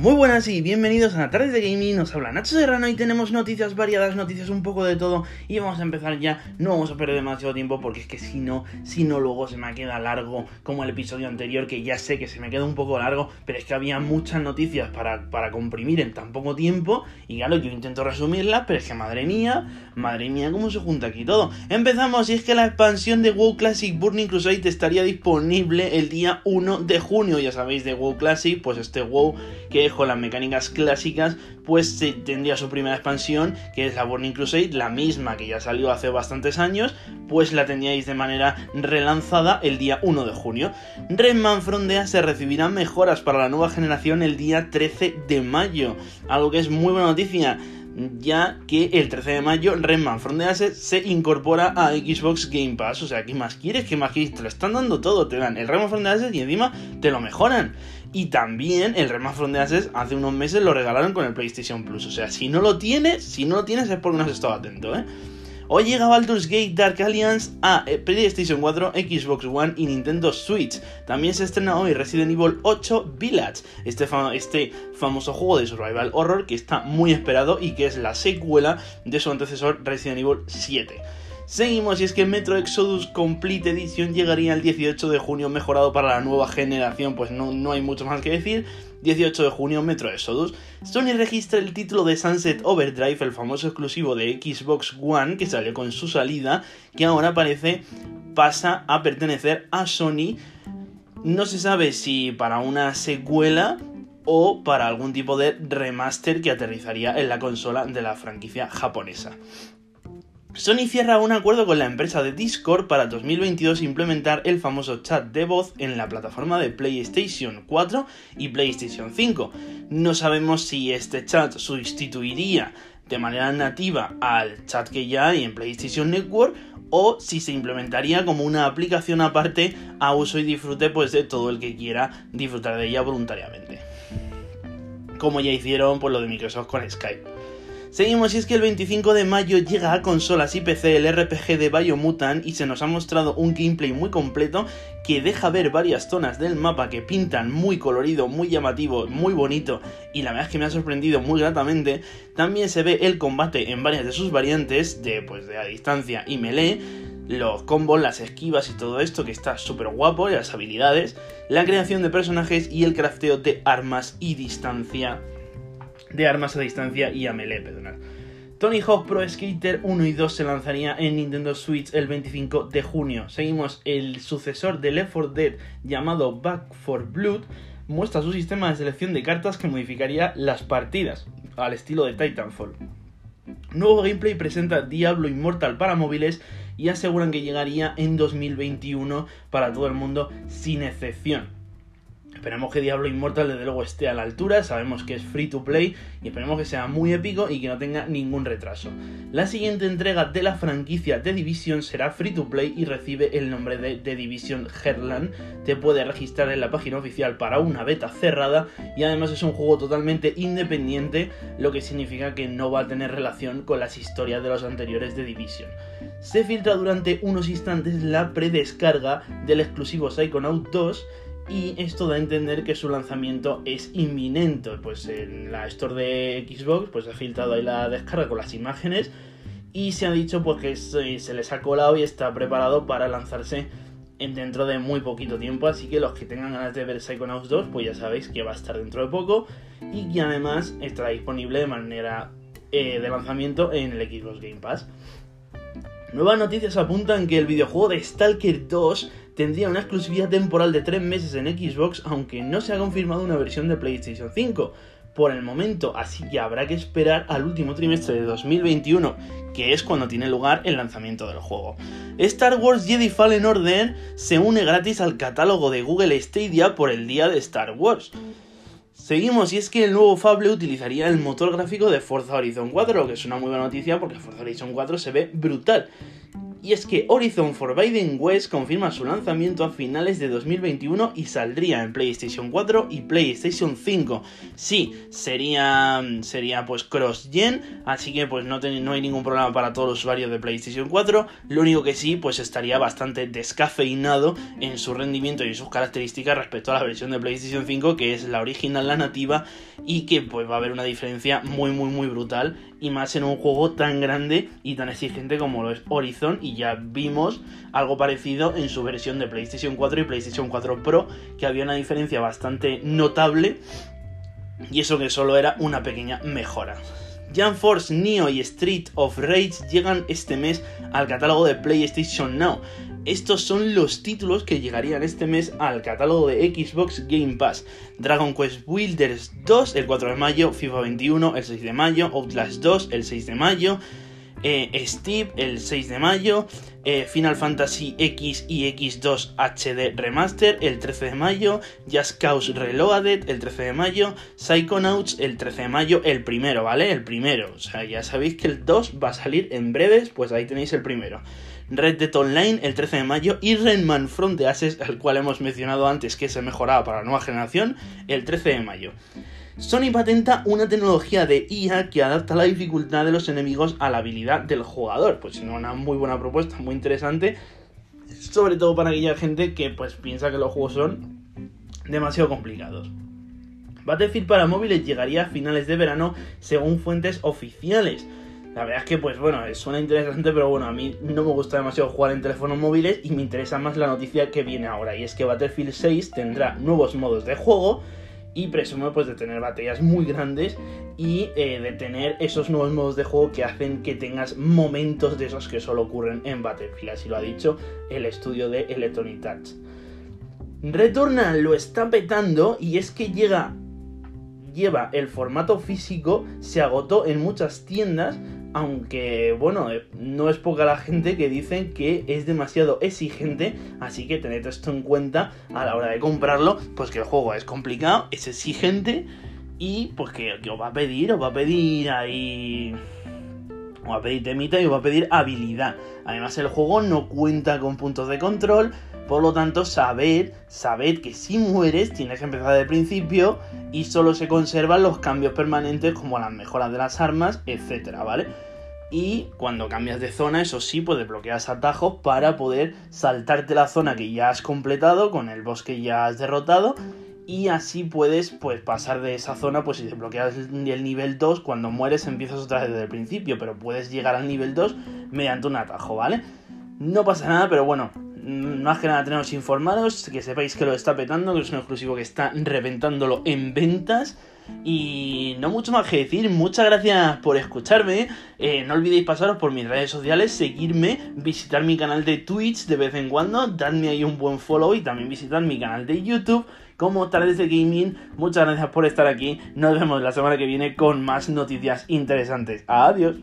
Muy buenas y bienvenidos a la tarde de gaming, nos habla Nacho Serrano y tenemos noticias variadas, noticias un poco de todo y vamos a empezar ya, no vamos a perder demasiado tiempo porque es que si no, si no luego se me queda largo como el episodio anterior que ya sé que se me queda un poco largo, pero es que había muchas noticias para, para comprimir en tan poco tiempo y claro, yo intento resumirlas, pero es que madre mía, madre mía cómo se junta aquí todo. Empezamos y es que la expansión de WoW Classic Burning Crusade estaría disponible el día 1 de junio, ya sabéis de WoW Classic, pues este WoW que con las mecánicas clásicas, pues tendría su primera expansión, que es la Burning Crusade, la misma que ya salió hace bastantes años, pues la tendríais de manera relanzada el día 1 de junio. Redman Frondea se recibirán mejoras para la nueva generación el día 13 de mayo, algo que es muy buena noticia ya que el 13 de mayo Redman Front se incorpora a Xbox Game Pass. O sea, ¿qué más quieres? ¿Qué más quieres? Te lo están dando todo. Te dan el Redman Front y encima te lo mejoran. Y también el Redman Front hace unos meses lo regalaron con el PlayStation Plus. O sea, si no lo tienes, si no lo tienes es porque no has estado atento, ¿eh? Hoy llega Baldur's Gate Dark Alliance a eh, PlayStation 4, Xbox One y Nintendo Switch. También se estrena hoy Resident Evil 8 Village, este, este famoso juego de survival horror que está muy esperado y que es la secuela de su antecesor Resident Evil 7. Seguimos y es que Metro Exodus Complete Edition llegaría el 18 de junio mejorado para la nueva generación, pues no, no hay mucho más que decir. 18 de junio, Metro Exodus. Sony registra el título de Sunset Overdrive, el famoso exclusivo de Xbox One que salió con su salida, que ahora parece pasa a pertenecer a Sony. No se sabe si para una secuela o para algún tipo de remaster que aterrizaría en la consola de la franquicia japonesa. Sony cierra un acuerdo con la empresa de Discord para 2022 implementar el famoso chat de voz en la plataforma de PlayStation 4 y PlayStation 5. No sabemos si este chat sustituiría de manera nativa al chat que ya hay en PlayStation Network o si se implementaría como una aplicación aparte a uso y disfrute pues de todo el que quiera disfrutar de ella voluntariamente. Como ya hicieron por lo de Microsoft con Skype. Seguimos y es que el 25 de mayo llega a consolas y PC el RPG de Biomutant y se nos ha mostrado un gameplay muy completo que deja ver varias zonas del mapa que pintan muy colorido, muy llamativo, muy bonito y la verdad es que me ha sorprendido muy gratamente. También se ve el combate en varias de sus variantes de pues de a distancia y melee los combos, las esquivas y todo esto que está súper guapo, las habilidades, la creación de personajes y el crafteo de armas y distancia de armas a distancia y a melee, perdonad. Tony Hawk Pro Skater 1 y 2 se lanzaría en Nintendo Switch el 25 de junio. Seguimos el sucesor de Left 4 Dead llamado Back for Blood muestra su sistema de selección de cartas que modificaría las partidas al estilo de Titanfall. Nuevo gameplay presenta Diablo Immortal para móviles y aseguran que llegaría en 2021 para todo el mundo sin excepción. Esperemos que Diablo Immortal desde luego esté a la altura, sabemos que es free to play y esperemos que sea muy épico y que no tenga ningún retraso. La siguiente entrega de la franquicia The Division será free to play y recibe el nombre de The Division Heartland. Te puede registrar en la página oficial para una beta cerrada y además es un juego totalmente independiente, lo que significa que no va a tener relación con las historias de los anteriores The Division. Se filtra durante unos instantes la predescarga del exclusivo Psychonaut 2 y esto da a entender que su lanzamiento es inminente. Pues en la store de Xbox pues ha filtrado ahí la descarga con las imágenes y se ha dicho pues que se, les ha colado y está preparado para lanzarse dentro de muy poquito tiempo, así que los que tengan ganas de ver Psychonauts 2 pues ya sabéis que va a estar dentro de poco y que además estará disponible de manera eh, de lanzamiento en el Xbox Game Pass. Nuevas noticias apuntan que el videojuego de Stalker 2 tendría una exclusividad temporal de 3 meses en Xbox, aunque no se ha confirmado una versión de PlayStation 5 por el momento, así que habrá que esperar al último trimestre de 2021, que es cuando tiene lugar el lanzamiento del juego. Star Wars Jedi Fallen Order se une gratis al catálogo de Google Stadia por el día de Star Wars. Seguimos, y es que el nuevo Fable utilizaría el motor gráfico de Forza Horizon 4, que es una muy buena noticia porque Forza Horizon 4 se ve brutal. Y es que Horizon Forbidden West confirma su lanzamiento a finales de 2021 y saldría en PlayStation 4 y PlayStation 5. Sí, sería, sería pues cross-gen, así que pues no, no hay ningún problema para todos los usuarios de PlayStation 4. Lo único que sí, pues estaría bastante descafeinado en su rendimiento y sus características respecto a la versión de PlayStation 5, que es la original, la nativa, y que pues va a haber una diferencia muy muy muy brutal y más en un juego tan grande y tan exigente como lo es Horizon y ya vimos algo parecido en su versión de PlayStation 4 y PlayStation 4 Pro que había una diferencia bastante notable y eso que solo era una pequeña mejora. Jump Force Neo y Street of Rage llegan este mes al catálogo de PlayStation Now. Estos son los títulos que llegarían este mes al catálogo de Xbox Game Pass. Dragon Quest Builders 2 el 4 de mayo, FIFA 21 el 6 de mayo, Outlast 2 el 6 de mayo, eh, Steve el 6 de mayo, eh, Final Fantasy X y X2 HD Remaster el 13 de mayo, Just Cause Reloaded el 13 de mayo, Psychonauts el 13 de mayo, el primero, ¿vale? El primero, o sea, ya sabéis que el 2 va a salir en breves, pues ahí tenéis el primero. Red Dead Online el 13 de mayo y Redman Front de Ases, al cual hemos mencionado antes que se mejoraba para la nueva generación, el 13 de mayo. Sony patenta una tecnología de IA que adapta la dificultad de los enemigos a la habilidad del jugador. Pues una muy buena propuesta, muy interesante. Sobre todo para aquella gente que pues piensa que los juegos son demasiado complicados. Battlefield para móviles llegaría a finales de verano según fuentes oficiales. La verdad es que, pues bueno, suena interesante, pero bueno, a mí no me gusta demasiado jugar en teléfonos móviles y me interesa más la noticia que viene ahora. Y es que Battlefield 6 tendrá nuevos modos de juego y presume pues de tener baterías muy grandes y eh, de tener esos nuevos modos de juego que hacen que tengas momentos de esos que solo ocurren en Battlefield, así lo ha dicho el estudio de Electronic Arts. Returnal lo está petando y es que llega lleva el formato físico, se agotó en muchas tiendas, aunque bueno, eh, no es poca la gente que dicen que es demasiado exigente, así que tened esto en cuenta a la hora de comprarlo, pues que el juego es complicado, es exigente y pues que, os va a pedir, os va a pedir ahí... Os va a pedir temita y os va a pedir habilidad. Además el juego no cuenta con puntos de control, por lo tanto, sabed, sabed que si mueres tienes que empezar el principio y solo se conservan los cambios permanentes como las mejoras de las armas, etcétera, ¿vale? Y cuando cambias de zona, eso sí, pues desbloqueas atajos para poder saltarte la zona que ya has completado con el boss que ya has derrotado. Y así puedes pues pasar de esa zona, pues si desbloqueas el nivel 2, cuando mueres empiezas otra vez desde el principio, pero puedes llegar al nivel 2 mediante un atajo, ¿vale? No pasa nada, pero bueno, más que nada tenemos informados, que sepáis que lo está petando, que es un exclusivo que está reventándolo en ventas. Y no mucho más que decir, muchas gracias por escucharme. Eh, no olvidéis pasaros por mis redes sociales, seguirme, visitar mi canal de Twitch de vez en cuando, dadme ahí un buen follow y también visitar mi canal de YouTube como Tardes de Gaming. Muchas gracias por estar aquí. Nos vemos la semana que viene con más noticias interesantes. Adiós.